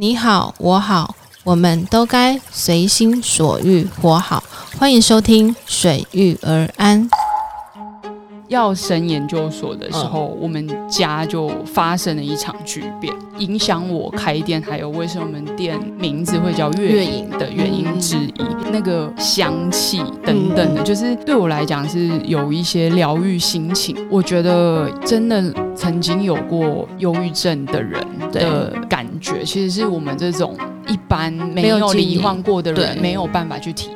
你好，我好，我们都该随心所欲活好。欢迎收听《水遇而安》。要升研究所的时候，我们家就发生了一场巨变，影响我开店，还有为什么我们店名字会叫月影的原因之一。那个香气等等的，就是对我来讲是有一些疗愈心情。我觉得真的曾经有过忧郁症的人的感觉，其实是我们这种一般没有罹患过的人没有办法去体。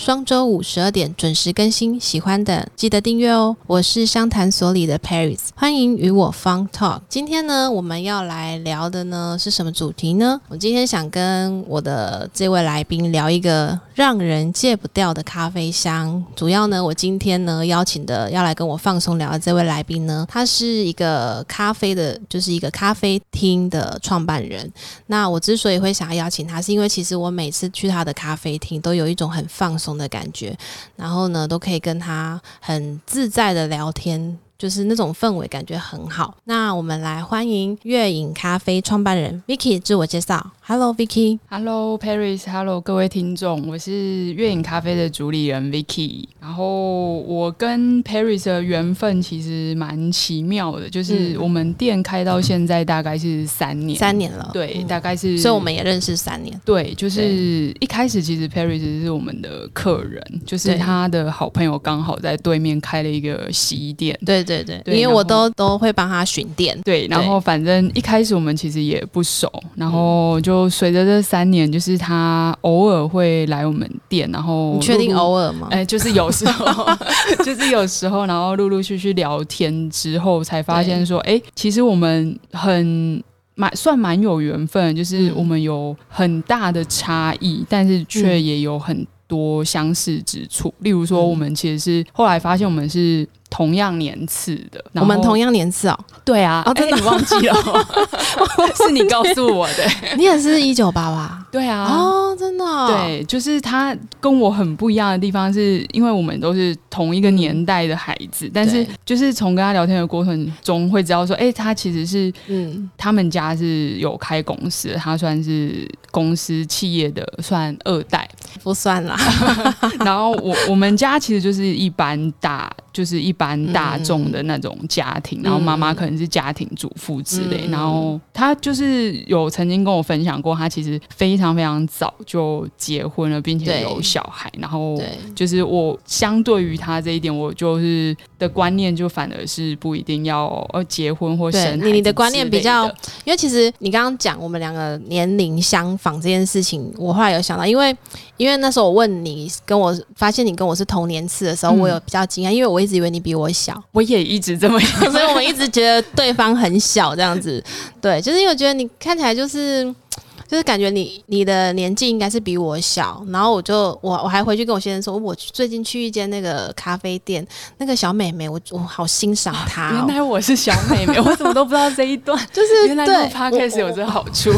双周五十二点准时更新，喜欢的记得订阅哦。我是商谈所里的 Paris，欢迎与我 Fun Talk。今天呢，我们要来聊的呢是什么主题呢？我今天想跟我的这位来宾聊一个让人戒不掉的咖啡香。主要呢，我今天呢邀请的要来跟我放松聊的这位来宾呢，他是一个咖啡的，就是一个咖啡厅的创办人。那我之所以会想要邀请他，是因为其实我每次去他的咖啡厅，都有一种很放松。的感觉，然后呢，都可以跟他很自在的聊天。就是那种氛围，感觉很好。那我们来欢迎月影咖啡创办人 Vicky 自我介绍。Hello，Vicky。Hello Paris。Hello，各位听众，我是月影咖啡的主理人 Vicky。然后我跟 Paris 的缘分其实蛮奇妙的，就是我们店开到现在大概是三年，三年了。对，大概是，所以我们也认识三年。对，就是一开始其实 Paris 是我们的客人，就是他的好朋友刚好在对面开了一个洗衣店。对。对对，因为我都都会帮他巡店。对，然后反正一开始我们其实也不熟，然后就随着这三年，就是他偶尔会来我们店，然后你确定偶尔吗？哎，就是有时候，就是有时候，然后陆陆续续聊天之后，才发现说，哎，其实我们很蛮算蛮有缘分，就是我们有很大的差异，但是却也有很多相似之处。例如说，我们其实是后来发现，我们是。同样年次的，我们同样年次哦。对啊，哦，真的忘记了，是你告诉我的。你也是一九八八？对啊。哦，真的。对，就是他跟我很不一样的地方，是因为我们都是同一个年代的孩子，但是就是从跟他聊天的过程中会知道说，哎，他其实是，嗯，他们家是有开公司，他算是公司企业的算二代，不算啦。然后我我们家其实就是一般大。就是一般大众的那种家庭，然后妈妈可能是家庭主妇之类，然后他就是有曾经跟我分享过，他其实非常非常早就结婚了，并且有小孩，然后就是我相对于他这一点，我就是的观念就反而是不一定要呃结婚或生你你的观念比较，因为其实你刚刚讲我们两个年龄相仿这件事情，我后来有想到，因为因为那时候我问你跟我发现你跟我是同年次的时候，我有比较惊讶，因为我。一直以为你比我小，我也一直这么，所以我们一直觉得对方很小这样子。对，就是因为我觉得你看起来就是。就是感觉你你的年纪应该是比我小，然后我就我我还回去跟我先生说，我最近去一间那个咖啡店，那个小美眉，我我好欣赏她。原来我是小美眉，我怎么都不知道这一段。就是原来录 podcast 有这好处。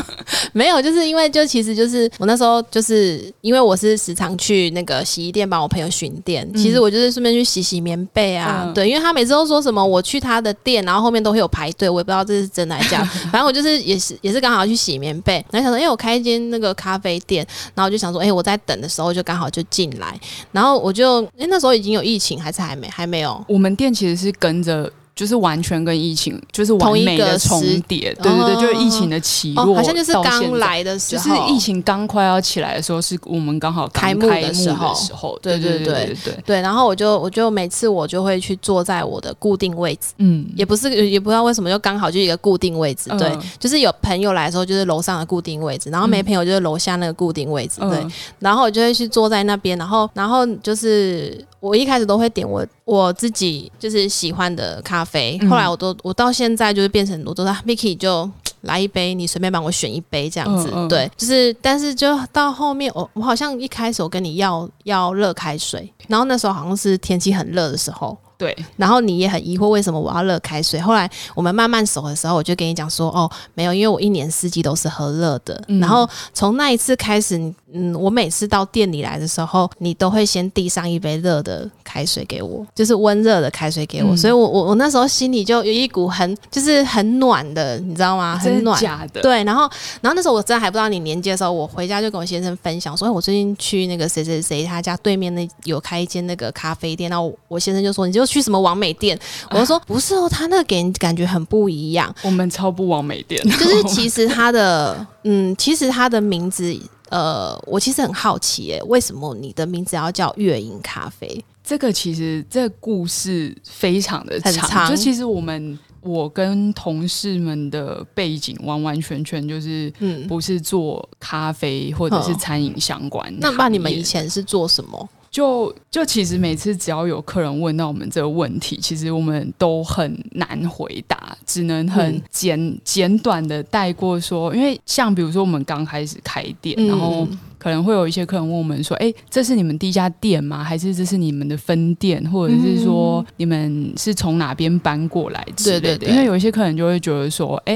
没有，就是因为就其实就是我那时候就是因为我是时常去那个洗衣店帮我朋友巡店，其实我就是顺便去洗洗棉被啊。对，因为他每次都说什么我去他的店，然后后面都会有排队，我也不知道这是真的还是假。反正我就是也是也是刚好要去洗棉被。然后想说，哎，我开一间那个咖啡店，然后我就想说，哎，我在等的时候就刚好就进来，然后我就，哎，那时候已经有疫情，还是还没，还没有。我们店其实是跟着。就是完全跟疫情就是完美的重叠，对对对，就是疫情的起落，好像就是刚来的时候，就是疫情刚快要起来的时候，是我们刚好开幕的时候，对对对对对对。然后我就我就每次我就会去坐在我的固定位置，嗯，也不是也不知道为什么就刚好就一个固定位置，对，就是有朋友来的时候就是楼上的固定位置，然后没朋友就是楼下那个固定位置，对，然后我就会去坐在那边，然后然后就是我一开始都会点我我自己就是喜欢的咖。啡，后来我都我到现在就是变成我都在 Vicky 就来一杯，你随便帮我选一杯这样子，对，就是但是就到后面我我好像一开始我跟你要要热开水，然后那时候好像是天气很热的时候。对，然后你也很疑惑为什么我要热开水。后来我们慢慢熟的时候，我就跟你讲说，哦，没有，因为我一年四季都是喝热的。然后从那一次开始，嗯，我每次到店里来的时候，你都会先递上一杯热的开水给我，就是温热的开水给我，所以我我我那时候心里就有一股很就是很暖的，你知道吗？很暖，假的。对，然后然后那时候我真的还不知道你年纪的时候，我回家就跟我先生分享，说我最近去那个谁谁谁他家对面那有开一间那个咖啡店，然后我先生就说你就去什么王美店，我就说不是哦，他那个给人感觉很不一样。我们超不王美店，就是其实他的 嗯，其实他的名字。呃，我其实很好奇，哎，为什么你的名字要叫月影咖啡？这个其实这故事非常的长，就其实我们我跟同事们的背景完完全全就是，嗯，不是做咖啡或者是餐饮相关。那那你们以前是做什么？就就其实每次只要有客人问到我们这个问题，其实我们都很难回答，只能很简简短的带过说，因为像比如说我们刚开始开店，然后。可能会有一些客人问我们说：“哎，这是你们第一家店吗？还是这是你们的分店？或者是说你们是从哪边搬过来之类的？”因为有一些客人就会觉得说：“哎，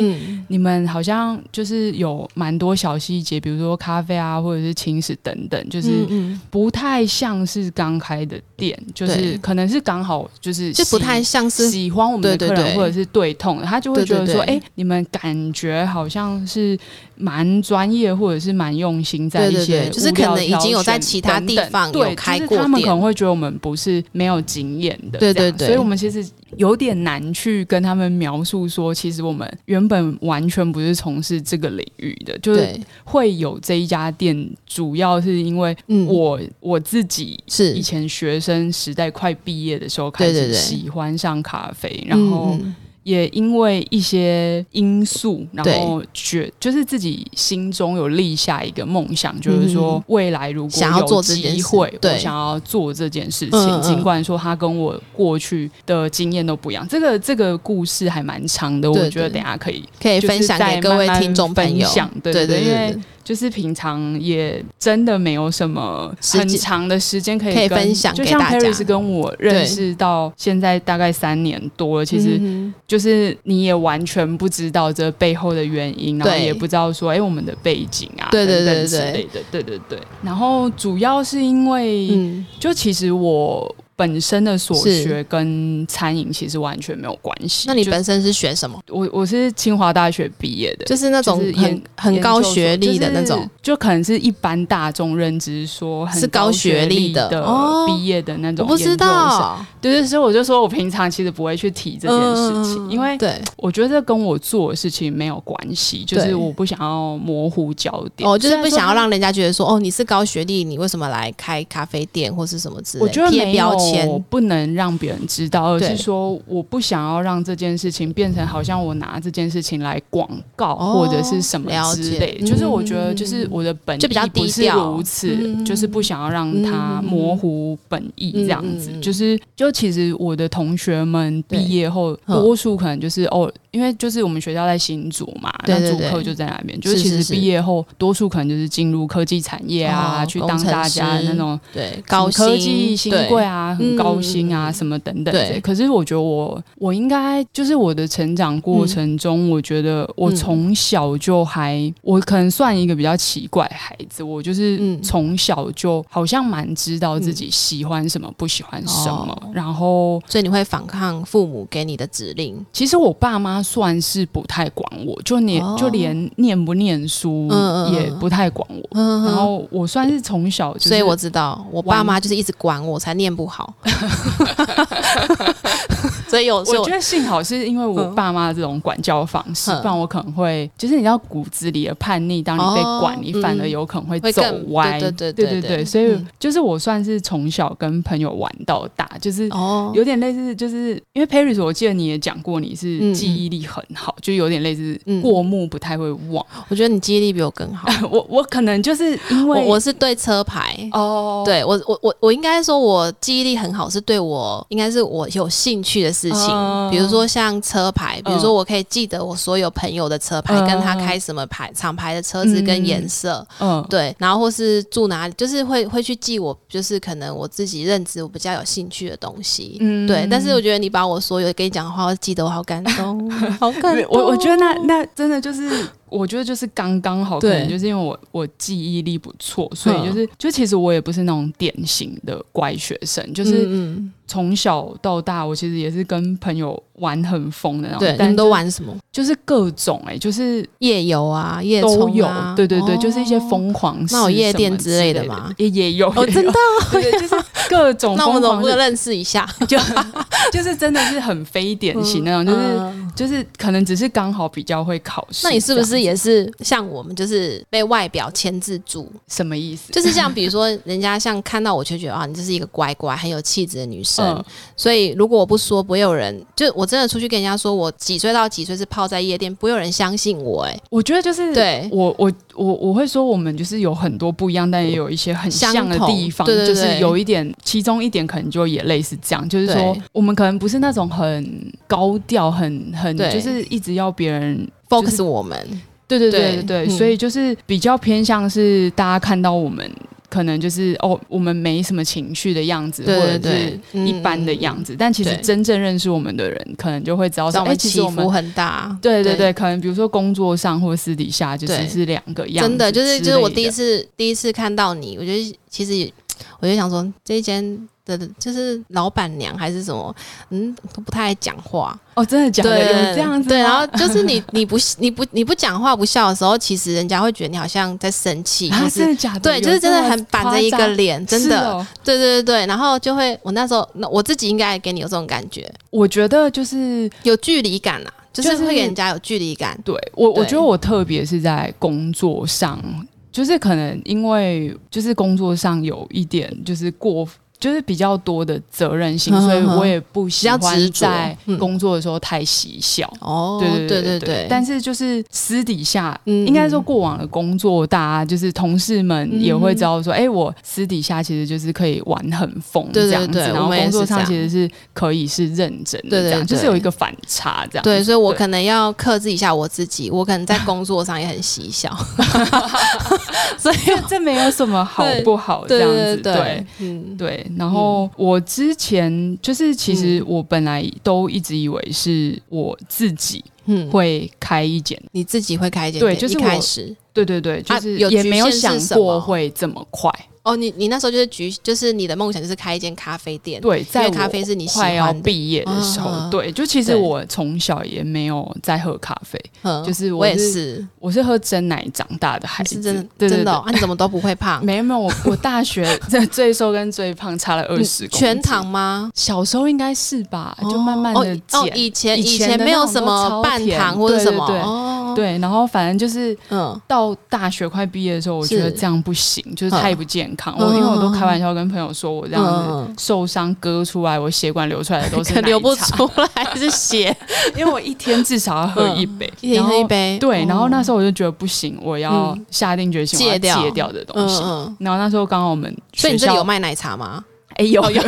你们好像就是有蛮多小细节，比如说咖啡啊，或者是轻食等等，就是不太像是刚开的店，就是可能是刚好就是就不太像是喜欢我们的客人，或者是对痛的，他就会觉得说：哎，你们感觉好像是蛮专业，或者是蛮用心在一些。”就是可能已经有在其他地方有开过，他们可能会觉得我们不是没有经验的，对对对，所以我们其实有点难去跟他们描述说，其实我们原本完全不是从事这个领域的，就是会有这一家店，主要是因为我我自己是。以前学生时代快毕业的时候开始喜欢上咖啡，然后。也因为一些因素，然后觉就是自己心中有立下一个梦想，就是说未来如果有机会，我想要做这件事情。尽管说他跟我过去的经验都不一样，这个这个故事还蛮长的，我觉得等下可以可以分享给各位听众朋友。对对对，因为。就是平常也真的没有什么很长的时间可以可以分享，就像 Paris 跟我认识到现在大概三年多了，其实就就是，你也完全不知道这背后的原因。然后也不知道说，哎，我们的背景啊，对对对之类的。对对对，然后主要是因为，嗯，就其实我。本身的所学跟餐饮其实完全没有关系。那你本身是学什么？我我是清华大学毕业的，就是那种很很高学历的那种，就可能是一般大众认知说是高学历的毕业的那种。我不知道，对对，所以我就说我平常其实不会去提这件事情，因为对我觉得跟我做的事情没有关系，就是我不想要模糊焦点，哦，就是不想要让人家觉得说哦你是高学历，你为什么来开咖啡店或是什么之类，我觉得没有。我不能让别人知道，而是说我不想要让这件事情变成好像我拿这件事情来广告或者是什么之类。就是我觉得，就是我的本就比较低调，如此，就是不想要让它模糊本意这样子。就是就其实我的同学们毕业后，多数可能就是哦。因为就是我们学校在新竹嘛，那主课就在那边。就是其实毕业后，多数可能就是进入科技产业啊，去当大家那种对高科技新贵啊，很高薪啊什么等等。对。可是我觉得我我应该就是我的成长过程中，我觉得我从小就还我可能算一个比较奇怪孩子。我就是从小就好像蛮知道自己喜欢什么，不喜欢什么。然后所以你会反抗父母给你的指令。其实我爸妈。算是不太管我，就连就连念不念书也不太管我。然后我算是从小，所以我知道我爸妈就是一直管我，才念不好。哈哈哈哈哈哈所以有，我觉得幸好是因为我爸妈这种管教方式，不然我可能会就是你知道骨子里的叛逆，当你被管，你反而有可能会走歪。对对对对对，所以就是我算是从小跟朋友玩到大，就是有点类似，就是因为 Paris，我记得你也讲过你是记忆力很好，就有点类似过目不太会忘。我觉得你记忆力比我更好。我我可能就是因为我是对车牌哦，对我我我我应该说我记忆力很好，是对我应该是我有兴趣的。事情，比如说像车牌，比如说我可以记得我所有朋友的车牌，跟他开什么牌厂牌的车子跟颜色，嗯，对，然后或是住哪里，就是会会去记我，就是可能我自己认知我比较有兴趣的东西，嗯，对。但是我觉得你把我所有跟你讲的话，我记得我好感动，好感动。我我觉得那那真的就是我觉得就是刚刚好，可能就是因为我我记忆力不错，所以就是就其实我也不是那种典型的乖学生，就是从小到大，我其实也是跟朋友玩很疯的那种。对，你们都玩什么？就是各种哎，就是夜游啊，夜都有。对对对，就是一些疯狂，那有夜店之类的吗？也也有，真的，对，就是各种。那我们能不能认识一下？就 就是真的是很非典型那种，就是就是可能只是刚好比较会考试。那你是不是也是像我们，就是被外表牵制住？什么意思？就是像比如说，人家像看到我就觉得啊，你就是一个乖乖、很有气质的女生。所以如果我不说，不会有人就我真的出去跟人家说我几岁到几岁是泡在夜店，不会有人相信我。哎，我觉得就是对我我我我会说，我们就是有很多不一样，但也有一些很像的地方。就是有一点，其中一点可能就也类似这样，就是说我们可能不是那种很高调、很很就是一直要别人 focus 我们。对对对对对，所以就是比较偏向是大家看到我们。可能就是哦，我们没什么情绪的样子，或者是一般的样子。但其实真正认识我们的人，可能就会知道说，哎，其实我们很大。对对对，可能比如说工作上或私底下，就是是两个样子。真的就是就是我第一次第一次看到你，我觉得其实我就想说这一间。的就是老板娘还是什么，嗯，都不太爱讲话哦，真的假的？有这样子？对，然后就是你你不你不你不讲话不笑的时候，其实人家会觉得你好像在生气，啊，真的假的？对，就是真的很板着一个脸，真的，对对对对，然后就会我那时候那我自己应该给你有这种感觉，我觉得就是有距离感啊，就是会给人家有距离感。对我，我觉得我特别是在工作上，就是可能因为就是工作上有一点就是过。就是比较多的责任心，所以我也不喜欢在工作的时候太嬉笑。哦，对对对对。但是就是私底下，应该说过往的工作，大家就是同事们也会知道说，哎，我私底下其实就是可以玩很疯这样子，然后工作上其实是可以是认真的，这样就是有一个反差这样。对，所以我可能要克制一下我自己，我可能在 工作上也很嬉笑。所以这没有什么好不好这样子，对，嗯，对。然后我之前就是，其实我本来都一直以为是我自己会开一间，你自己会开一间，对，就是开始，对对对，就是也没有想过会这么快。哦，你你那时候就是局，就是你的梦想就是开一间咖啡店。对，在咖啡是你快要毕业的时候，对，就其实我从小也没有在喝咖啡，就是我也是，我是喝真奶长大的孩子，真的真的，啊，你怎么都不会胖？没有没有，我我大学 最瘦跟最胖差了二十公全糖吗？小时候应该是吧，就慢慢的减。哦，以前以前没有什么半糖或者什么，哦，对，然后反正就是嗯，到大学快毕业的时候，我觉得这样不行，就是太不健康。我因为我都开玩笑跟朋友说，我这样子受伤割出来，我血管流出来的都是 流不出来是血，因为我一天至少要喝一杯，一天喝一杯。对，然后那时候我就觉得不行，我要下定决心戒掉。戒掉的东西。然后那时候刚好我们，所以你这里有卖奶茶吗？哎有有，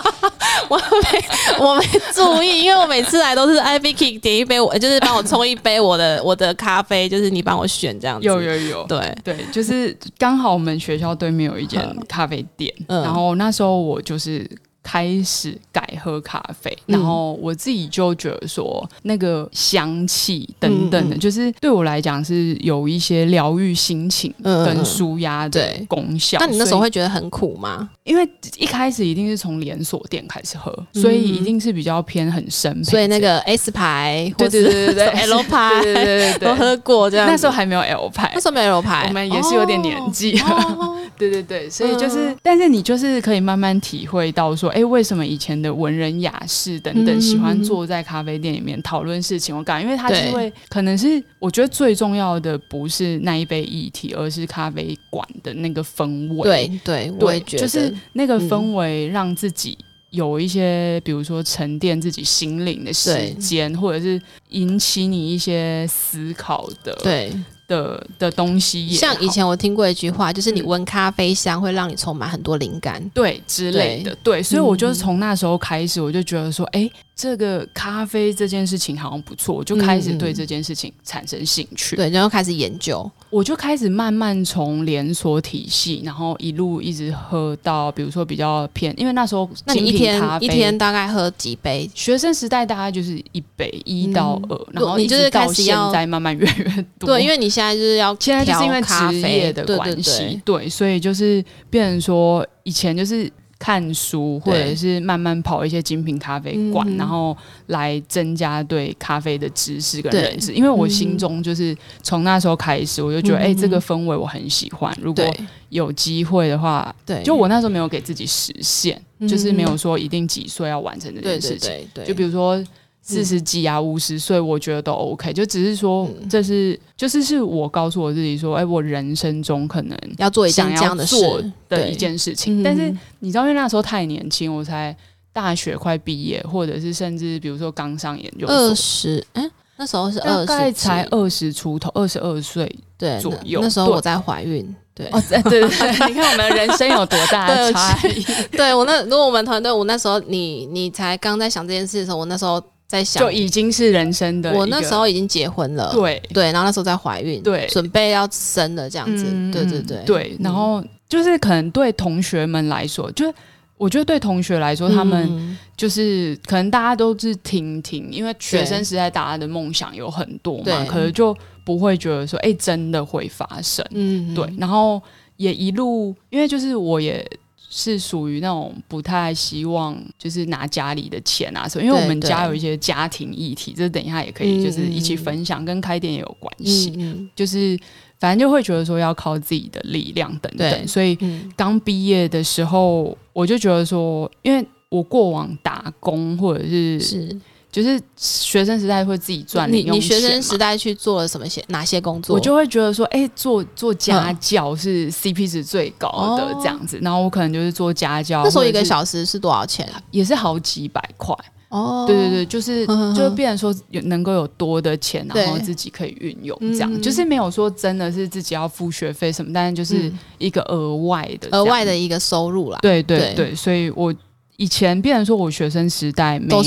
我没我没注意，因为我每次来都是 I V K 点一杯，我就是帮我冲一杯我的 我的咖啡，就是你帮我选这样子。有有有，对对，就是刚好我们学校对面有一间咖啡店，然后那时候我就是。开始改喝咖啡，然后我自己就觉得说，那个香气等等的，就是对我来讲是有一些疗愈心情跟舒压的功效。那你那时候会觉得很苦吗？因为一开始一定是从连锁店开始喝，所以一定是比较偏很深。所以那个 S 牌，对对对对对，L 牌，对对对，都喝过这样。那时候还没有 L 牌，那时候没有 L 牌，我们也是有点年纪。对对对，所以就是，但是你就是可以慢慢体会到说。哎，为什么以前的文人雅士等等喜欢坐在咖啡店里面讨论事情？我感，因为他是会，可能是我觉得最重要的不是那一杯议题，而是咖啡馆的那个氛围。对对，我也觉得，就是那个氛围让自己有一些，比如说沉淀自己心灵的时间，或者是引起你一些思考的。对。的的东西，像以前我听过一句话，就是你闻咖啡香会让你充满很多灵感，对之类的，对，所以我就是从那时候开始，我就觉得说，哎，这个咖啡这件事情好像不错，我就开始对这件事情产生兴趣，对，然后开始研究，我就开始慢慢从连锁体系，然后一路一直喝到，比如说比较偏，因为那时候那你一天一天大概喝几杯？学生时代大概就是一杯一到二，然后你就是开始要在慢慢越来越多。对，因为你现在就是要现在就是因为职业的关系，对，所以就是变成说以前就是。看书，或者是慢慢跑一些精品咖啡馆，然后来增加对咖啡的知识跟认识。因为我心中就是从那时候开始，我就觉得，哎，这个氛围我很喜欢。如果有机会的话，对，就我那时候没有给自己实现，就是没有说一定几岁要完成这件事情。对就比如说。四十几啊，五十岁，我觉得都 OK，就只是说，这是就是是我告诉我自己说，哎，我人生中可能要做一件这样的做的一件事情。但是你知道，因为那时候太年轻，我才大学快毕业，或者是甚至比如说刚上研究所，二十，哎，那时候是二十，才二十出头，二十二岁对左右。那时候我在怀孕，对，哦，对对对，你看我们人生有多大的差异。对我那如果我们团队，我那时候你你才刚在想这件事的时候，我那时候。在想。就已经是人生的，我那时候已经结婚了，对。对，然后那时候在怀孕，对，准备要生了这样子，对对对。对，然后就是可能对同学们来说，就我觉得对同学来说，他们就是可能大家都是听听，因为学生时代大家的梦想有很多嘛，可能就不会觉得说，哎，真的会发生，嗯，对，然后也一路，因为就是我也。是属于那种不太希望，就是拿家里的钱啊所以，因为我们家有一些家庭议题，这等一下也可以就是一起分享，跟开店也有关系。就是反正就会觉得说要靠自己的力量等等，所以刚毕业的时候，我就觉得说，因为我过往打工或者是是。就是学生时代会自己赚零用钱你学生时代去做了什么些哪些工作？我就会觉得说，哎，做做家教是 CP 值最高的这样子。然后我可能就是做家教，那时候一个小时是多少钱？也是好几百块哦。对对对，就是 就是变成说有能够有多的钱，然后自己可以运用这样。就是没有说真的是自己要付学费什么，但是就是一个额外的额外的一个收入啦。对对对，所以我。以前变成说，我学生时代没有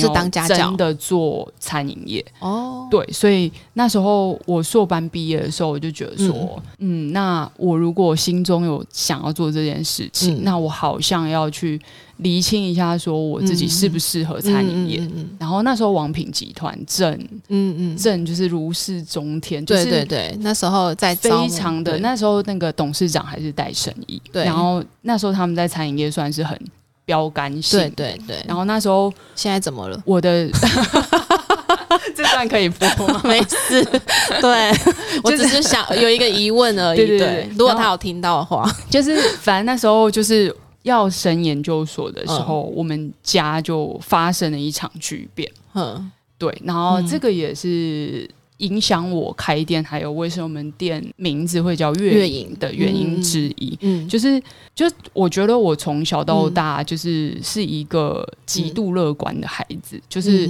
真的做餐饮业。哦，对，所以那时候我硕班毕业的时候，我就觉得说，嗯，那我如果心中有想要做这件事情，那我好像要去厘清一下，说我自己适不适合餐饮业。然后那时候王品集团正，嗯嗯，正就是如释中天，对对对，那时候在非常的那时候那个董事长还是带生意，对，然后那时候他们在餐饮业算是很。标杆性，对对对。然后那时候，现在怎么了？我的 这段可以播吗？没事。对 我只是想有一个疑问而已。对对。如果他有听到的话，就是反正那时候就是要升研究所的时候，我们家就发生了一场巨变。嗯，对。然后这个也是。影响我开店，还有为什么我们店名字会叫月影的原因之一，嗯，就是就我觉得我从小到大就是是一个极度乐观的孩子，就是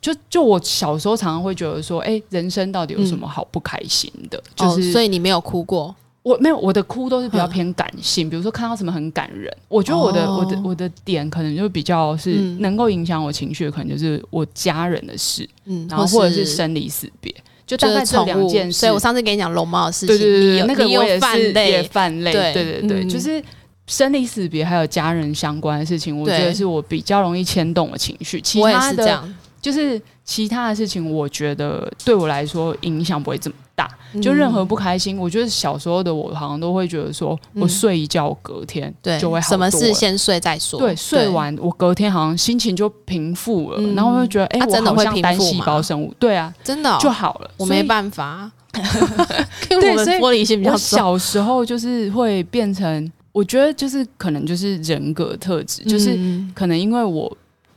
就就我小时候常常会觉得说，哎，人生到底有什么好不开心的？就是所以你没有哭过。我没有，我的哭都是比较偏感性，比如说看到什么很感人，我觉得我的我的我的点可能就比较是能够影响我情绪的，可能就是我家人的事，嗯，然后或者是生离死别，就大概这两件事。所以我上次给你讲龙猫的事情，对对对，那个我也是也泛泪，对对对，就是生离死别还有家人相关的事情，我觉得是我比较容易牵动我情绪。其他的，就是其他的事情，我觉得对我来说影响不会这么。大。就任何不开心，我觉得小时候的我好像都会觉得说，我睡一觉隔天就会好什么事先睡再说。对，睡完我隔天好像心情就平复了，然后我就觉得，哎，我好像单细胞生物，对啊，真的就好了。我没办法，对，所以玻璃心比较小时候就是会变成，我觉得就是可能就是人格特质，就是可能因为我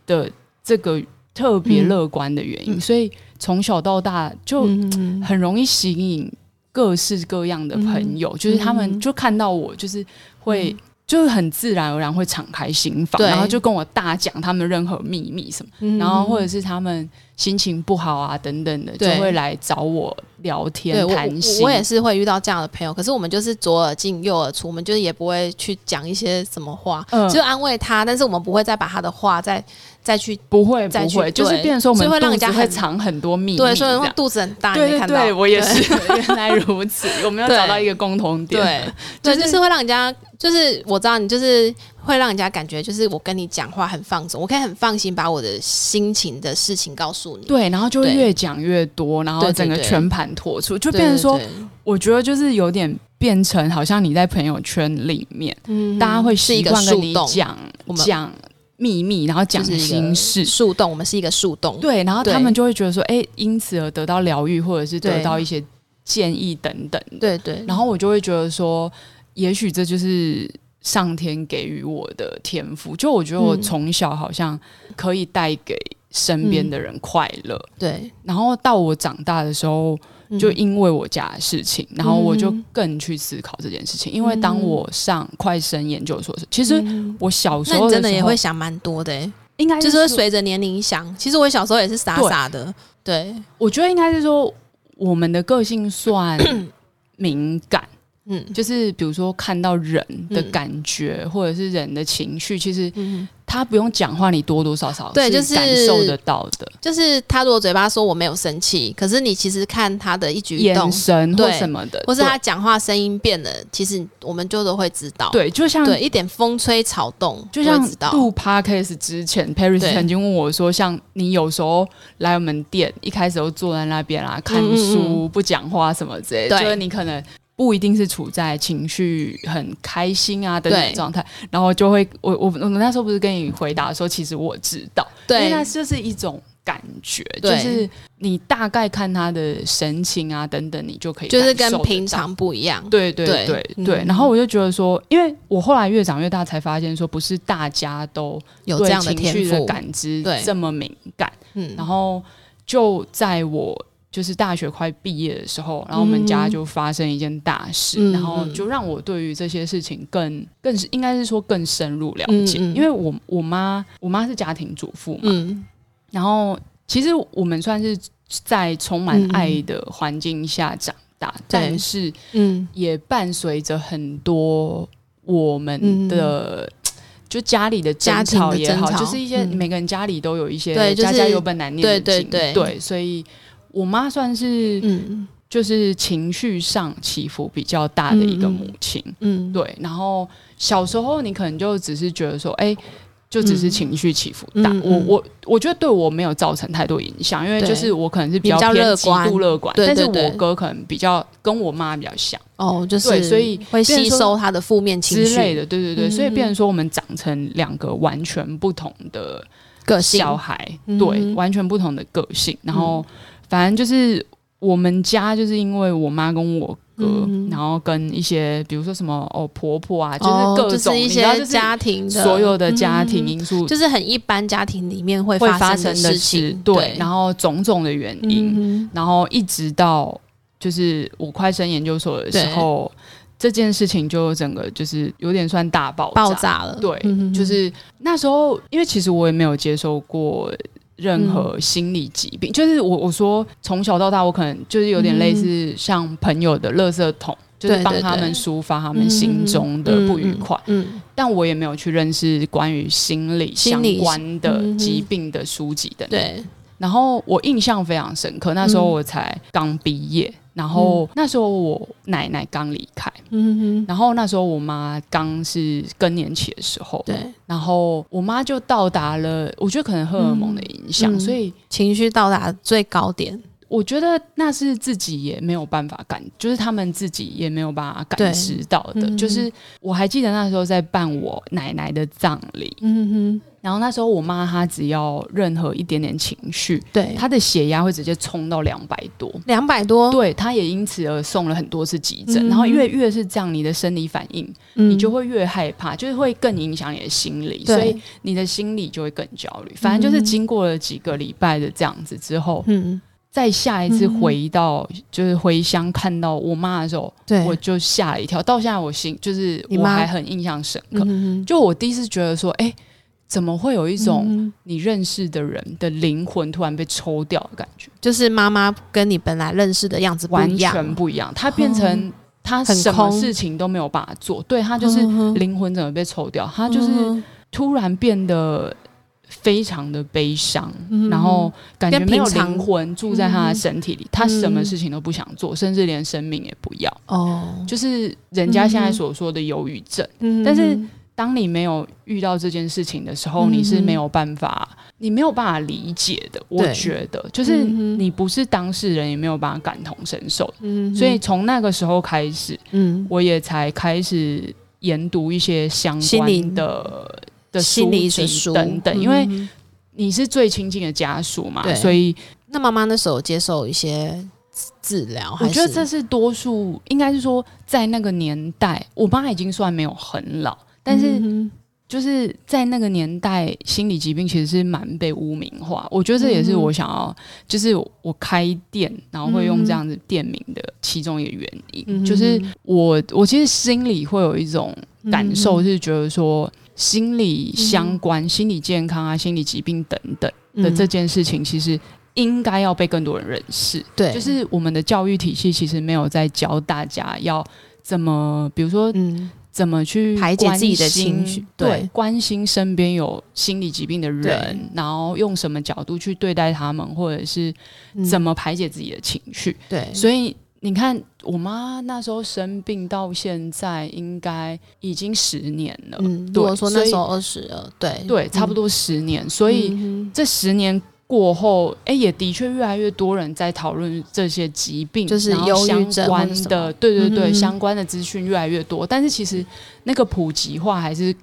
的这个特别乐观的原因，所以。从小到大就很容易吸引各式各样的朋友，就是他们就看到我，就是会就是很自然而然会敞开心房，然后就跟我大讲他们任何秘密什么，然后或者是他们心情不好啊等等的，就会来找我聊天谈心。我也是会遇到这样的朋友，可是我们就是左耳进右耳出，我们就是也不会去讲一些什么话，就安慰他，但是我们不会再把他的话再再去不会不会，就是变成说我们会让人家会藏很多秘密，对，所以肚子很大，对对对，我也是，原来如此，我们要找到一个共同点，对对，就是会让人家，就是我知道你就是会让人家感觉，就是我跟你讲话很放松，我可以很放心把我的心情的事情告诉你，对，然后就越讲越多，然后整个全盘托出，就变成说，我觉得就是有点变成好像你在朋友圈里面，嗯，大家会习惯跟你讲讲秘密，然后讲心事，树洞，我们是一个树洞，对，然后他们就会觉得说，哎，因此而得到疗愈，或者是得到一些建议等等，对对，然后我就会觉得说，也许这就是上天给予我的天赋，就我觉得我从小好像可以带给。身边的人快乐，对。然后到我长大的时候，就因为我家的事情，然后我就更去思考这件事情。因为当我上快生研究所时，其实我小时候真的也会想蛮多的，应该就是随着年龄想。其实我小时候也是傻傻的，对。我觉得应该是说，我们的个性算 敏感，嗯，就是比如说看到人的感觉，或者是人的情绪，其实。他不用讲话，你多多少少对，就是感受得到的。就是他如果嘴巴说我没有生气，可是你其实看他的一举一动、眼神或什么的，或是他讲话声音变了，其实我们就都会知道。对，就像对一点风吹草动，就像录 podcast 之前，Paris 曾经问我说：“像你有时候来我们店，一开始都坐在那边啦，看书不讲话什么之类，就是你可能。”不一定是处在情绪很开心啊的状态，然后就会我我我那时候不是跟你回答说，其实我知道，对，那就是一种感觉，就是你大概看他的神情啊等等，你就可以就是跟平常不一样，对对对。对。然后我就觉得说，因为我后来越长越大，才发现说，不是大家都有这样的情绪的感知这么敏感，嗯，然后就在我。就是大学快毕业的时候，然后我们家就发生一件大事，然后就让我对于这些事情更更是应该是说更深入了解。因为我我妈我妈是家庭主妇嘛，然后其实我们算是在充满爱的环境下长大，但是嗯，也伴随着很多我们的就家里的争吵也好，就是一些每个人家里都有一些家家有本难念的经，对，所以。我妈算是，嗯，就是情绪上起伏比较大的一个母亲，嗯，对。然后小时候你可能就只是觉得说，哎，就只是情绪起伏大。我我我觉得对我没有造成太多影响，因为就是我可能是比较偏极度乐观，但是我哥可能比较跟我妈比较像，哦，就是所以会吸收他的负面情绪。之类的，对对对。所以变成说我们长成两个完全不同的个性。小孩，对，完全不同的个性，然后。反正就是我们家，就是因为我妈跟我哥，然后跟一些比如说什么哦婆婆啊，就是各种一些家庭所有的家庭因素，就是很一般家庭里面会发生的事情。对，然后种种的原因，然后一直到就是我快升研究所的时候，这件事情就整个就是有点算大爆爆炸了。对，就是那时候，因为其实我也没有接受过。任何心理疾病，就是我我说从小到大，我可能就是有点类似像朋友的垃圾桶，就是帮他们抒发他们心中的不愉快。嗯，但我也没有去认识关于心理相关的疾病的书籍的。对，然后我印象非常深刻，那时候我才刚毕业。然后那时候我奶奶刚离开，嗯哼，然后那时候我妈刚是更年期的时候，对，然后我妈就到达了，我觉得可能荷尔蒙的影响，所以情绪到达最高点。我觉得那是自己也没有办法感，就是他们自己也没有办法感知到的。就是我还记得那时候在办我奶奶的葬礼，嗯哼，然后那时候我妈她只要任何一点点情绪，对她的血压会直接冲到两百多，两百多，对，她也因此而送了很多次急诊。然后越越是这样，你的生理反应，你就会越害怕，就是会更影响你的心理，所以你的心理就会更焦虑。反正就是经过了几个礼拜的这样子之后，嗯。再下一次回到就是回乡看到我妈的时候，我就吓了一跳。到现在我心就是我还很印象深刻。就我第一次觉得说，哎，怎么会有一种你认识的人的灵魂突然被抽掉的感觉？就是妈妈跟你本来认识的样子完全不一样，她变成她什么事情都没有办法做，对她就是灵魂怎么被抽掉？她就是突然变得非常的悲伤，然后感觉没有灵魂住在她的身体里，她什么事情都不想做，甚至连生命也不要。哦，就是人家现在所说的忧郁症，但是。当你没有遇到这件事情的时候，你是没有办法，你没有办法理解的。我觉得，就是你不是当事人，也没有办法感同身受。嗯，所以从那个时候开始，嗯，我也才开始研读一些相关的的心理书籍等等。因为你是最亲近的家属嘛，所以那妈妈那时候接受一些治疗，我觉得这是多数，应该是说在那个年代，我妈已经算没有很老。但是，就是在那个年代，心理疾病其实是蛮被污名化。我觉得这也是我想要，就是我开店，然后会用这样子店名的其中一个原因。就是我，我其实心里会有一种感受，是觉得说，心理相关、心理健康啊、心理疾病等等的这件事情，其实应该要被更多人认识。对，就是我们的教育体系其实没有在教大家要怎么，比如说，嗯。怎么去排解自己的情绪？对，关心身边有心理疾病的人，然后用什么角度去对待他们，或者是怎么排解自己的情绪？对，所以你看，我妈那时候生病到现在，应该已经十年了。嗯，如果说那时候二十了，对对，差不多十年。所以这十年。过后，哎，也的确越来越多人在讨论这些疾病，就是忧郁症的，对对对，相关的资讯越来越多。但是其实那个普及化还是，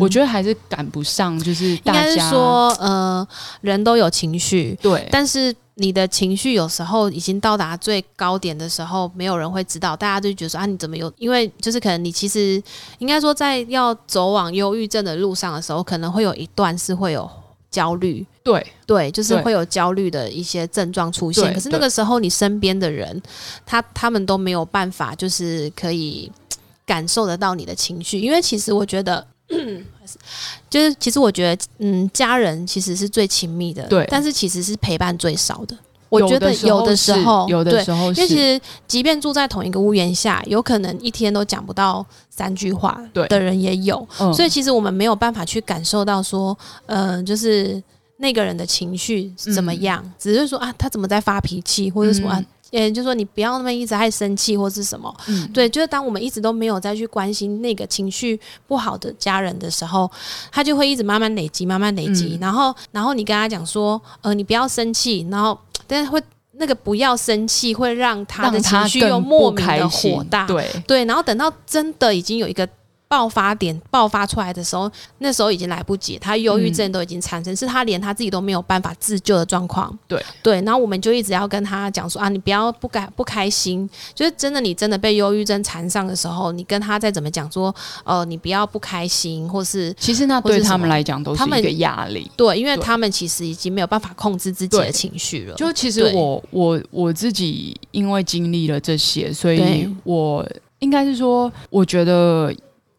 我觉得还是赶不上。就是应该是说，呃，人都有情绪，对。但是你的情绪有时候已经到达最高点的时候，没有人会知道，大家就觉得说啊，你怎么有？因为就是可能你其实应该说，在要走往忧郁症的路上的时候，可能会有一段是会有。焦虑，对对，就是会有焦虑的一些症状出现。可是那个时候，你身边的人，他他们都没有办法，就是可以感受得到你的情绪。因为其实我觉得，就是其实我觉得，嗯，家人其实是最亲密的，对，但是其实是陪伴最少的。我觉得有的时候，有的时候，因为其实即便住在同一个屋檐下，有可能一天都讲不到三句话的人也有。所以其实我们没有办法去感受到说，呃，就是那个人的情绪怎么样，只是说啊，他怎么在发脾气或者什么。也就是说，你不要那么一直爱生气或是什么，对，就是当我们一直都没有再去关心那个情绪不好的家人的时候，他就会一直慢慢累积，慢慢累积，然后，然后你跟他讲说，呃，你不要生气，然后，但是会那个不要生气，会让他的情绪又莫名的火大，对对，然后等到真的已经有一个。爆发点爆发出来的时候，那时候已经来不及，他忧郁症都已经产生，是他连他自己都没有办法自救的状况。对对，然后我们就一直要跟他讲说啊，你不要不开不开心，就是真的，你真的被忧郁症缠上的时候，你跟他再怎么讲说，呃，你不要不开心，或是其实那对他们来讲都是一个压力。对，因为他们其实已经没有办法控制自己的情绪了。就其实我我我自己因为经历了这些，所以我应该是说，我觉得。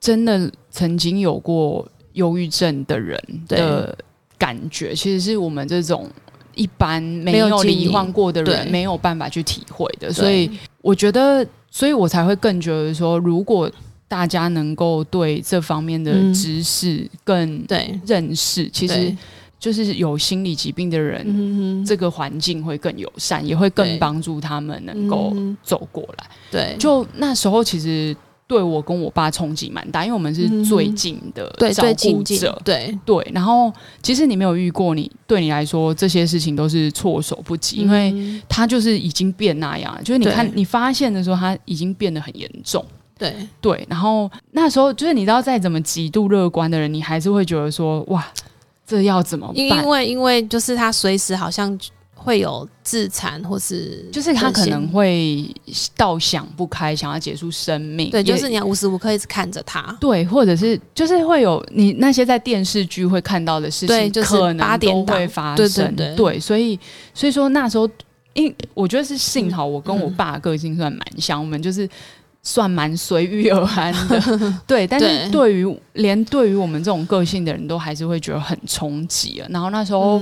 真的曾经有过忧郁症的人的感觉，其实是我们这种一般没有罹患过的人没有办法去体会的。所以我觉得，所以我才会更觉得说，如果大家能够对这方面的知识更对。认识，其实就是有心理疾病的人，这个环境会更友善，也会更帮助他们能够走过来。对，就那时候其实。对我跟我爸冲击蛮大，因为我们是最近的照顾者，对对。然后其实你没有遇过，你对你来说这些事情都是措手不及，因为他就是已经变那样，就是你看你发现的时候，他已经变得很严重，对对。然后那时候就是你知道，再怎么极度乐观的人，你还是会觉得说，哇，这要怎么办？因为因为就是他随时好像。会有自残，或是就是他可能会倒想不开，想要结束生命。对，就是你要无时无刻一直看着他。对，或者是就是会有你那些在电视剧会看到的事情，可能都会发生。对，所以所以说那时候，因我觉得是幸好我跟我爸个性算蛮像，我们就是。算蛮随遇而安的，对。但是对于连对于我们这种个性的人都还是会觉得很冲击啊。然后那时候，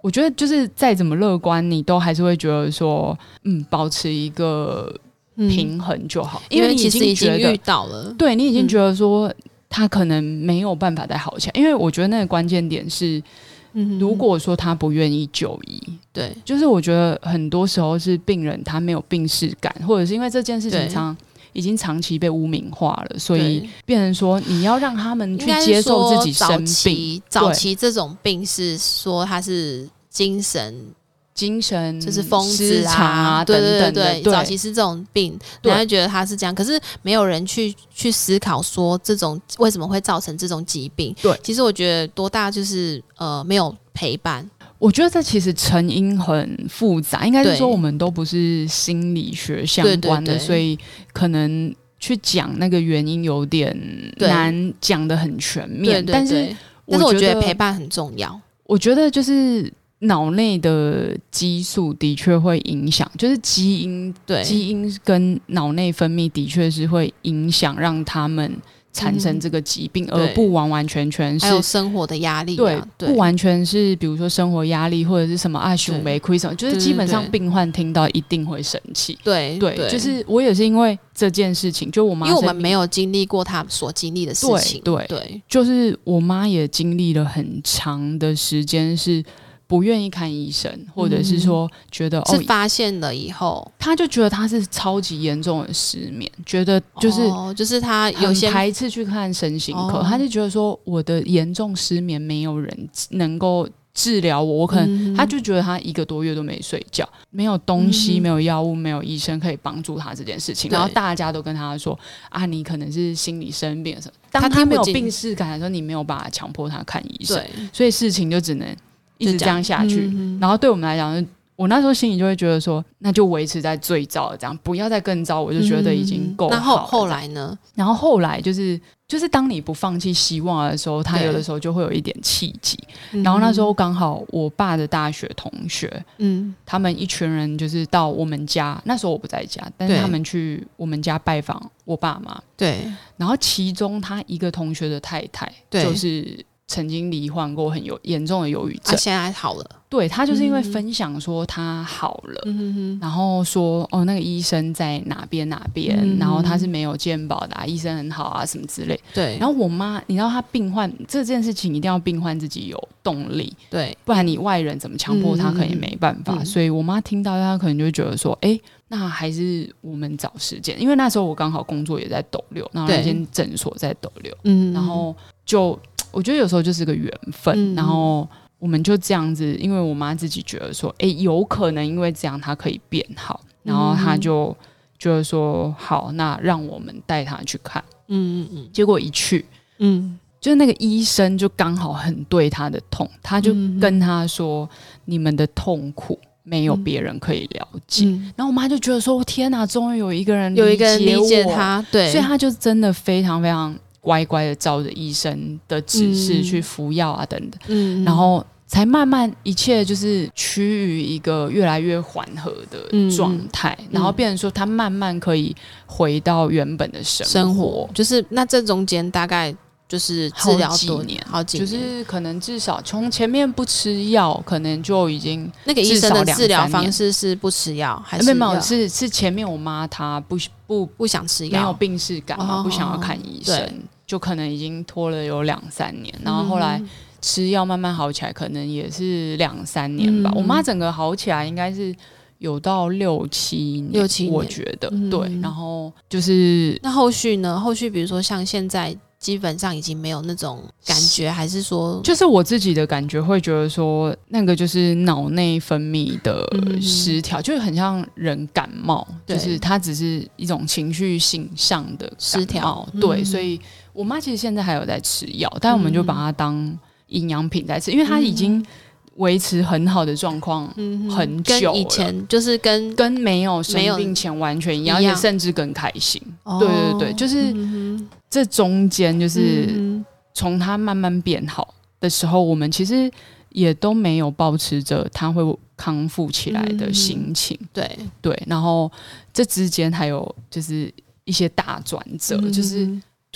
我觉得就是再怎么乐观，你都还是会觉得说，嗯，保持一个平衡就好，因为你已经遇到了，对你已经觉得说他可能没有办法再好起来。因为我觉得那个关键点是。如果说他不愿意就医，对，就是我觉得很多时候是病人他没有病逝感，或者是因为这件事情长已经长期被污名化了，所以变成说你要让他们去接受自己生病。早期这种病是说他是精神。精神就是疯子啊，对对对对，早期是这种病，人家觉得他是这样，可是没有人去去思考说这种为什么会造成这种疾病。对，其实我觉得多大就是呃没有陪伴。我觉得这其实成因很复杂，应该是说我们都不是心理学相关的，所以可能去讲那个原因有点难讲的很全面。但是但是我觉得陪伴很重要。我觉得就是。脑内的激素的确会影响，就是基因对基因跟脑内分泌的确是会影响，让他们产生这个疾病，而不完完全全是还有生活的压力，对，不完全是比如说生活压力或者是什么啊胸没亏什么，就是基本上病患听到一定会生气，对对，就是我也是因为这件事情，就我妈因为我们没有经历过她所经历的事情，对对，就是我妈也经历了很长的时间是。不愿意看医生，或者是说觉得是发现了以后，他就觉得他是超级严重的失眠，觉得就是就是他有些排斥去看神心科，他就觉得说我的严重失眠没有人能够治疗我，我可能他就觉得他一个多月都没睡觉，没有东西，没有药物，没有医生可以帮助他这件事情，然后大家都跟他说啊，你可能是心理生病什么，当他没有病逝感的时候，你没有办法强迫他看医生，所以事情就只能。一直这样下去，然后对我们来讲，我那时候心里就会觉得说，那就维持在最糟的这样，不要再更糟，我就觉得已经够好。那后后来呢？然后后来就是就是当你不放弃希望的时候，他有的时候就会有一点契机。然后那时候刚好我爸的大学同学，嗯，他们一群人就是到我们家，那时候我不在家，但是他们去我们家拜访我爸妈。对，然后其中他一个同学的太太，就是。曾经罹患过很有严重的忧郁症，他现在好了。对他就是因为分享说他好了，然后说哦那个医生在哪边哪边，然后他是没有健保的，医生很好啊什么之类。对，然后我妈，你知道他病患这件事情一定要病患自己有动力，对，不然你外人怎么强迫他，可能也没办法。所以我妈听到她可能就觉得说，哎，那还是我们找时间，因为那时候我刚好工作也在斗六，然后那间诊所在斗六，嗯，然后就。我觉得有时候就是个缘分，然后我们就这样子，因为我妈自己觉得说，哎，有可能因为这样她可以变好，然后她就觉得说，好，那让我们带她去看，嗯嗯嗯，结果一去，嗯，就是那个医生就刚好很对她的痛，他就跟她说，你们的痛苦没有别人可以了解，然后我妈就觉得说，天哪，终于有一个人有一个人理解她，对，所以她就真的非常非常。乖乖的照着医生的指示去服药啊，等等，嗯，然后才慢慢一切就是趋于一个越来越缓和的状态，然后变成说他慢慢可以回到原本的生活，就是那这中间大概就是治疗多年，好几年，就是可能至少从前面不吃药，可能就已经那个医生的治疗方式是不吃药，还是没有？是是前面我妈她不不不想吃药，没有病逝感嘛，不想要看医生。就可能已经拖了有两三年，然后后来吃药慢慢好起来，可能也是两三年吧。我妈整个好起来应该是有到六七年，六七年，我觉得对。然后就是那后续呢？后续比如说像现在。基本上已经没有那种感觉，还是说，就是我自己的感觉会觉得说，那个就是脑内分泌的失调，就是很像人感冒，就是它只是一种情绪性上的失调。对，所以我妈其实现在还有在吃药，但我们就把它当营养品在吃，因为它已经维持很好的状况很久，以前就是跟跟没有生病前完全一样，也甚至更开心。对对对，就是。这中间就是从他慢慢变好的时候，我们其实也都没有保持着他会康复起来的心情。对。对，然后这之间还有就是一些大转折，就是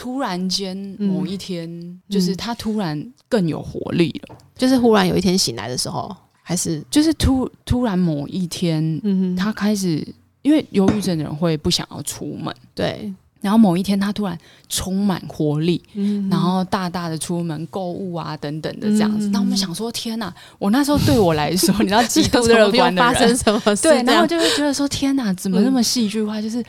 突然间某一天，就是他突然更有活力了，就是忽然有一天醒来的时候，还是就是突突然某一天，嗯，他开始因为忧郁症的人会不想要出门，对。然后某一天，他突然充满活力，然后大大的出门购物啊，等等的这样子。那我们想说，天哪！我那时候对我来说，你知道极度乐观的人，对，然后就会觉得说，天哪，怎么那么戏剧化？就是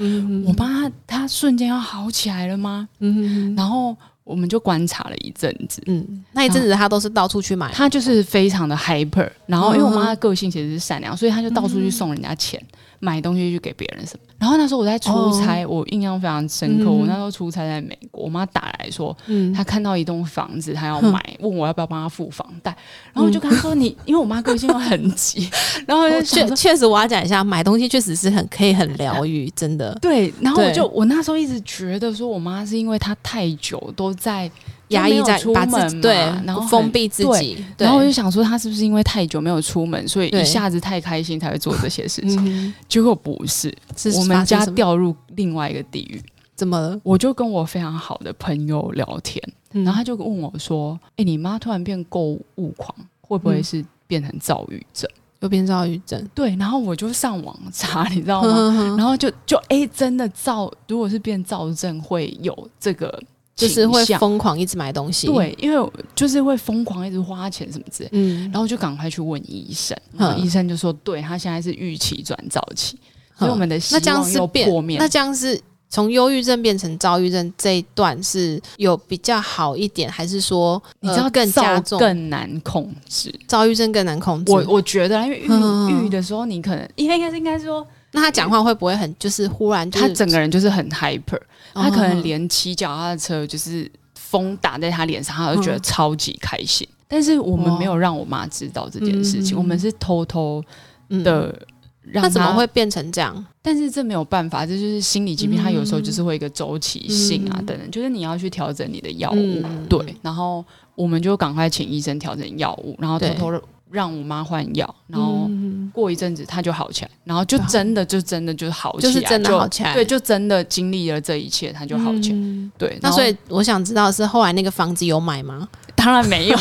我妈她瞬间要好起来了吗？嗯，然后我们就观察了一阵子，嗯，那一阵子他都是到处去买，他就是非常的 hyper。然后因为我妈的个性其实是善良，所以他就到处去送人家钱。买东西去给别人什么？然后那时候我在出差，我印象非常深刻。我那时候出差在美国，我妈打来说，她看到一栋房子，她要买，问我要不要帮她付房贷。然后我就跟她说：“你，因为我妈个性又很急。”然后确确实我要讲一下，买东西确实是很可以很疗愈，真的。对，然后我就我那时候一直觉得说，我妈是因为她太久都在。压抑在出门对，然后封闭自己，然后我就想说，他是不是因为太久没有出门，所以一下子太开心才会做这些事 情？结果不是，是我们家掉入另外一个地狱。怎么了？我就跟我非常好的朋友聊天，然后他就问我说：“哎，你妈突然变购物狂，会不会是变成躁郁症？又变躁郁症？”对，然后我就上网查，你知道吗？然后就就哎，真的躁，如果是变躁症，会有这个。就是会疯狂一直买东西，对，因为就是会疯狂一直花钱什么之类，嗯，然后就赶快去问医生，医生就说，对他现在是预期转早期，所以我们的希望又破灭。那这样是从忧郁症变成躁郁症这一段是有比较好一点，还是说你知道更加重、更难控制？躁郁症更难控制？我我觉得，因为郁郁的时候，你可能应该应该是应该说，那他讲话会不会很就是忽然，他整个人就是很 hyper。他可能连骑脚踏车，就是风打在他脸上，他就觉得超级开心。但是我们没有让我妈知道这件事情，我们是偷偷的让他。怎么会变成这样？但是这没有办法，这就是心理疾病，它有时候就是会一个周期性啊，等等，就是你要去调整你的药物。对，然后我们就赶快请医生调整药物，然后偷偷让我妈换药，然后。过一阵子她就好起来，然后就真的就真的就好起来，就是真的好起来。对，就真的经历了这一切，她就好起来。对，那所以我想知道是后来那个房子有买吗？当然没有，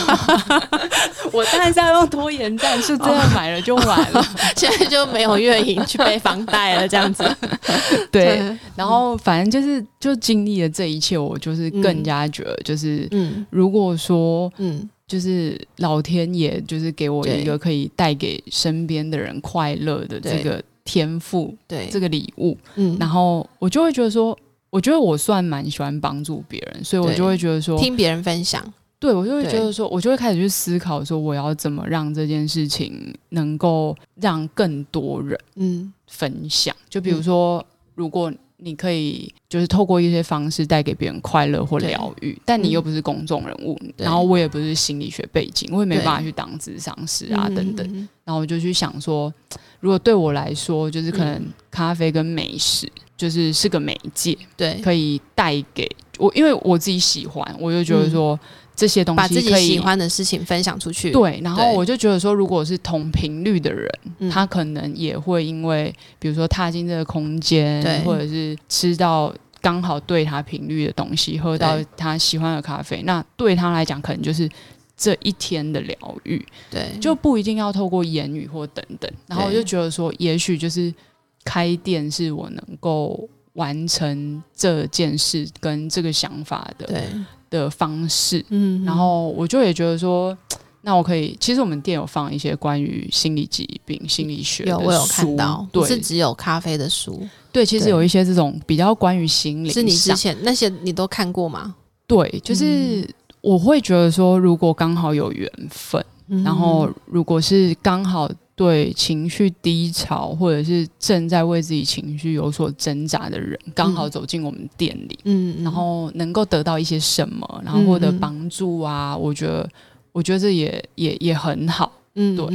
我当然是要用拖延战，是真的买了就完了，现在就没有月影去背房贷了，这样子。对，然后反正就是就经历了这一切，我就是更加觉得，就是嗯，如果说嗯。就是老天爷，就是给我一个可以带给身边的人快乐的这个天赋，对。这个礼物，嗯，然后我就会觉得说，我觉得我算蛮喜欢帮助别人，所以我就会觉得说，听别人分享，对我就会觉得说，我就会开始去思考说，我要怎么让这件事情能够让更多人嗯。分享，就比如说，如果。你可以就是透过一些方式带给别人快乐或疗愈，但你又不是公众人物，然后我也不是心理学背景，我也没办法去当智商师啊等。等。然后我就去想说，如果对我来说，就是可能咖啡跟美食就是是个媒介，对，可以带给我，因为我自己喜欢，我就觉得说。这些东西，把自己喜欢的事情分享出去。对，然后我就觉得说，如果是同频率的人，他可能也会因为，比如说踏进这个空间，或者是吃到刚好对他频率的东西，喝到他喜欢的咖啡，那对他来讲，可能就是这一天的疗愈。对，就不一定要透过言语或等等。然后我就觉得说，也许就是开店是我能够完成这件事跟这个想法的。对。的方式，嗯，然后我就也觉得说，那我可以，其实我们店有放一些关于心理疾病、心理学的书，看到，不是只有咖啡的书，对，其实有一些这种比较关于心理，是你之前那些你都看过吗？对，就是我会觉得说，如果刚好有缘分，然后如果是刚好。对情绪低潮，或者是正在为自己情绪有所挣扎的人，刚好走进我们店里，嗯，然后能够得到一些什么，然后获得帮助啊，我觉得，我觉得这也也也很好，嗯，对，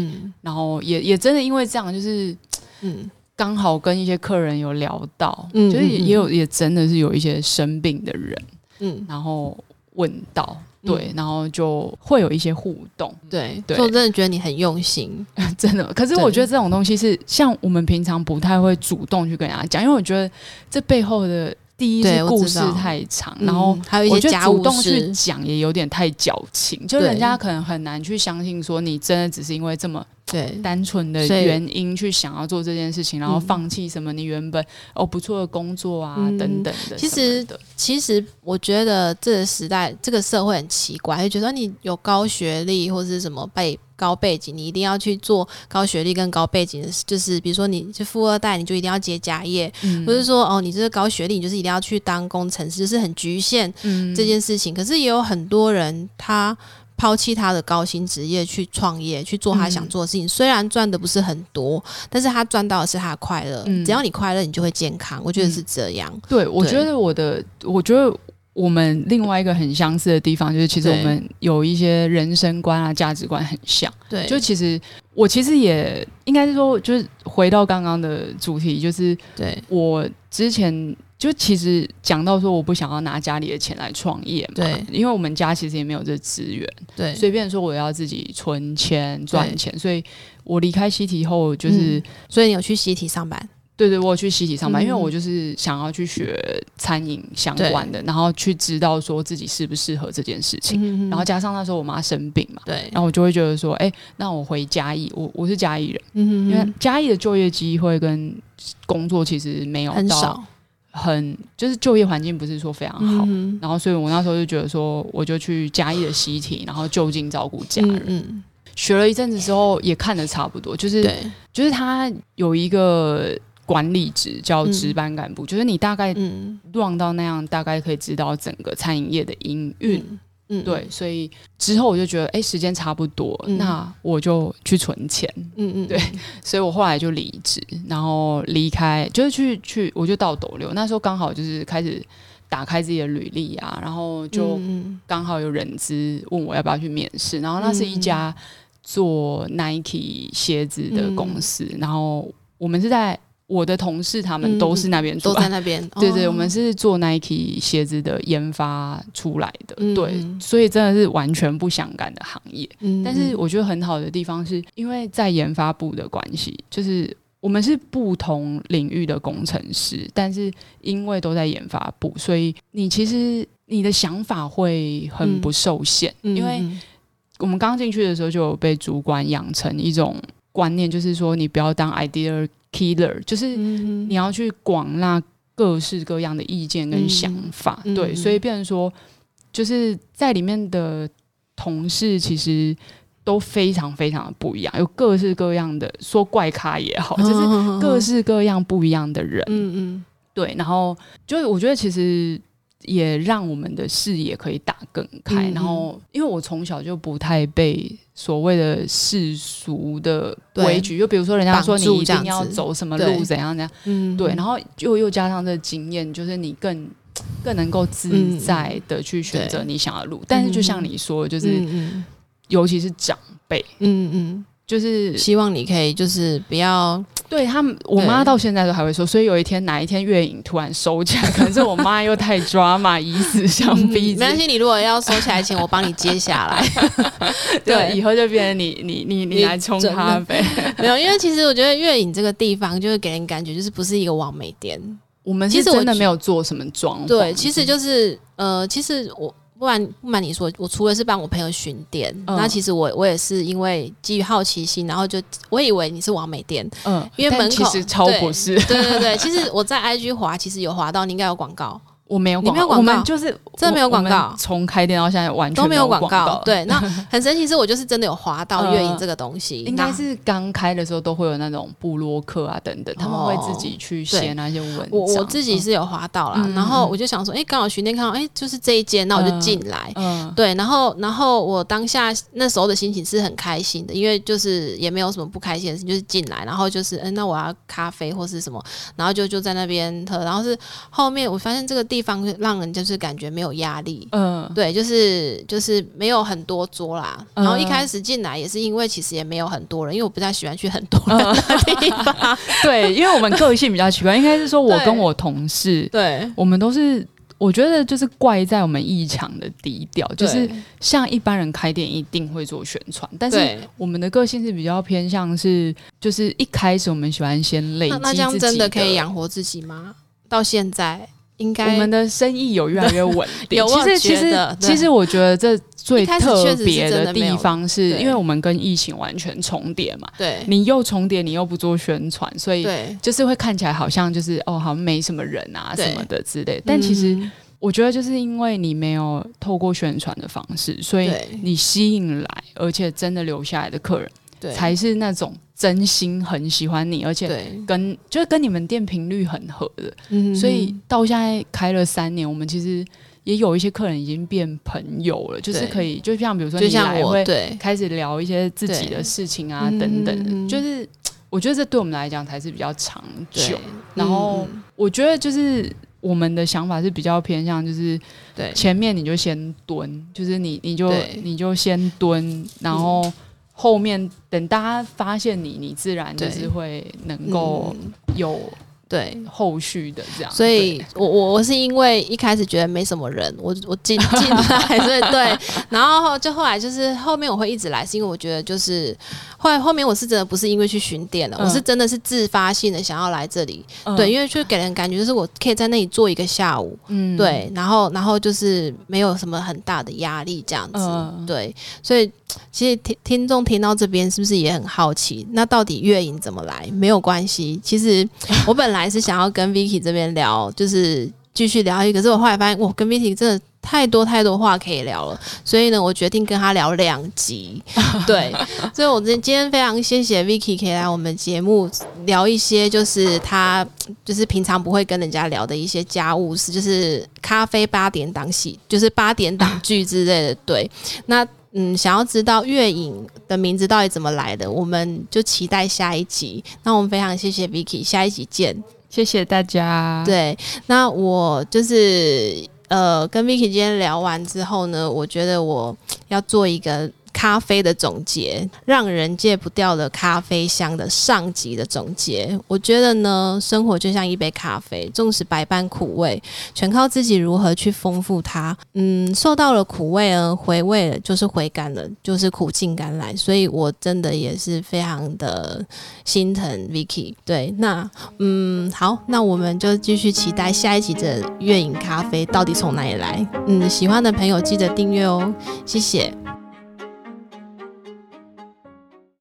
然后也也真的因为这样，就是，嗯，刚好跟一些客人有聊到，嗯，就是也有也真的是有一些生病的人，嗯，然后问到。对，然后就会有一些互动。对，对。我真的觉得你很用心，真的。可是我觉得这种东西是像我们平常不太会主动去跟人家讲，因为我觉得这背后的第一是故事太长，然后还有一些主动去讲也有点太矫情，就人家可能很难去相信说你真的只是因为这么对单纯的原因去想要做这件事情，然后放弃什么你原本哦不错的工作啊等等的。其实其实我觉得这个时代这个社会很奇怪，就觉得你有高学历或者是什么背。高背景，你一定要去做高学历跟高背景的，就是比如说你是富二代，你就一定要接家业，不是说哦，你这个高学历，你就是一定要去当工程师，就是很局限这件事情。可是也有很多人，他抛弃他的高薪职业去创业，去做他想做的事情，虽然赚的不是很多，但是他赚到的是他的快乐。只要你快乐，你就会健康。我觉得是这样。对，我觉得我的，我觉得。我们另外一个很相似的地方，就是其实我们有一些人生观啊、价值观很像。对，就其实我其实也应该是说，就是回到刚刚的主题，就是对我之前就其实讲到说，我不想要拿家里的钱来创业嘛。对，因为我们家其实也没有这资源。对，随便说我要自己存钱赚钱，所以我离开西体后，就是所以你有去西体上班。对对，我去西体上班，因为我就是想要去学餐饮相关的，然后去知道说自己适不适合这件事情。然后加上那时候我妈生病嘛，对，然后我就会觉得说，哎，那我回嘉义，我我是嘉义人，因为嘉义的就业机会跟工作其实没有很少，很就是就业环境不是说非常好。然后所以我那时候就觉得说，我就去嘉义的西体，然后就近照顾家人。学了一阵子之后，也看的差不多，就是就是他有一个。管理职叫值班干部，就是你大概乱到那样，大概可以知道整个餐饮业的营运。嗯，对，所以之后我就觉得，哎，时间差不多，那我就去存钱。嗯嗯，对，所以我后来就离职，然后离开，就是去去，我就到斗六。那时候刚好就是开始打开自己的履历啊，然后就刚好有人资问我要不要去面试，然后那是一家做 Nike 鞋子的公司，然后我们是在。我的同事他们都是那边都在那边，对对，我们是做 Nike 鞋子的研发出来的，对，所以真的是完全不相干的行业。但是我觉得很好的地方是，因为在研发部的关系，就是我们是不同领域的工程师，但是因为都在研发部，所以你其实你的想法会很不受限。因为我们刚进去的时候就有被主管养成一种观念，就是说你不要当 idea。Killer 就是你要去广纳各式各样的意见跟想法，对，所以变成说，就是在里面的同事其实都非常非常的不一样，有各式各样的说怪咖也好，就是各式各样不一样的人，嗯嗯，对，然后就是我觉得其实。也让我们的视野可以打更开，然后因为我从小就不太被所谓的世俗的规矩，就比如说人家说你一定要走什么路怎样怎样，嗯，对，然后又又加上这经验，就是你更更能够自在的去选择你想要的路。但是就像你说，就是尤其是长辈，嗯嗯。就是希望你可以，就是不要对他们。我妈到现在都还会说，所以有一天哪一天月影突然收起来，可能是我妈又太抓嘛，以死相逼。没关系，你如果要收起来请我帮你接下来。对，以后就变成你你你你来冲咖啡。没有，因为其实我觉得月影这个地方就是给人感觉就是不是一个完美店。我们其实真的没有做什么装潢。对，其实就是呃，其实我。不然不瞒你说，我除了是帮我朋友巡店，那其实我我也是因为基于好奇心，然后就我以为你是王美店，嗯，因为门口其实超不是，对对对，其实我在 IG 滑，其实有滑到，你应该有广告。我没有，广告，就是真的没有广告。从开店到现在完全都没有广告。对，那 很神奇，是我就是真的有滑到月影这个东西。应该是刚开的时候都会有那种布洛克啊等等，他们会自己去写那些文章。我我自己是有滑到啦，然后我就想说，哎，刚好巡店看到，哎，就是这一间，那我就进来。嗯，对，然后然后我当下那时候的心情是很开心的，因为就是也没有什么不开心的事情，就是进来，然后就是，嗯，那我要咖啡或是什么，然后就就在那边喝，然后是后面我发现这个地方让人。就是感觉没有压力，嗯，对，就是就是没有很多桌啦。然后一开始进来也是因为其实也没有很多人，因为我不太喜欢去很多人的地方。对，因为我们个性比较奇怪，应该是说我跟我同事，对，我们都是我觉得就是怪在我们异常的低调，就是像一般人开店一定会做宣传，但是我们的个性是比较偏向是，就是一开始我们喜欢先累积。那这样真的可以养活自己吗？到现在？应该我们的生意有越来越稳定。有其实其实其实我觉得这最特别的地方是因为我们跟疫情完全重叠嘛。对，你又重叠，你又不做宣传，所以就是会看起来好像就是哦，好像没什么人啊什么的之类。但其实我觉得就是因为你没有透过宣传的方式，所以你吸引来而且真的留下来的客人，才是那种。真心很喜欢你，而且跟就是跟你们店频率很合的，所以到现在开了三年，我们其实也有一些客人已经变朋友了，就是可以，就像比如说你来会开始聊一些自己的事情啊等等，就是我觉得这对我们来讲才是比较长久。然后我觉得就是我们的想法是比较偏向，就是对。前面你就先蹲，就是你你就你就先蹲，然后。后面等大家发现你，你自然就是会能够有。对后续的这样，所以我我我是因为一开始觉得没什么人，我我进进来，所以对，然后就后来就是后面我会一直来，是因为我觉得就是后来后面我是真的不是因为去巡店了，我是真的是自发性的想要来这里，对，因为就给人感觉就是我可以在那里坐一个下午，嗯，对，然后然后就是没有什么很大的压力这样子，对，所以其实听听众听到这边是不是也很好奇？那到底月影怎么来？没有关系，其实我本来。还是想要跟 Vicky 这边聊，就是继续聊一个。可是我后来发现，我，跟 Vicky 真的太多太多话可以聊了。所以呢，我决定跟他聊两集。对，所以我今今天非常谢谢 Vicky 可以来我们节目聊一些，就是他就是平常不会跟人家聊的一些家务事，就是咖啡八点档戏，就是八点档剧之类的。对，那。嗯，想要知道月影的名字到底怎么来的，我们就期待下一集。那我们非常谢谢 Vicky，下一集见，谢谢大家。对，那我就是呃，跟 Vicky 今天聊完之后呢，我觉得我要做一个。咖啡的总结，让人戒不掉的咖啡香的上集的总结。我觉得呢，生活就像一杯咖啡，纵使百般苦味，全靠自己如何去丰富它。嗯，受到了苦味而回味了，就是回甘了，就是苦尽甘来。所以我真的也是非常的心疼 Vicky。对，那嗯，好，那我们就继续期待下一集的月影咖啡到底从哪里来。嗯，喜欢的朋友记得订阅哦，谢谢。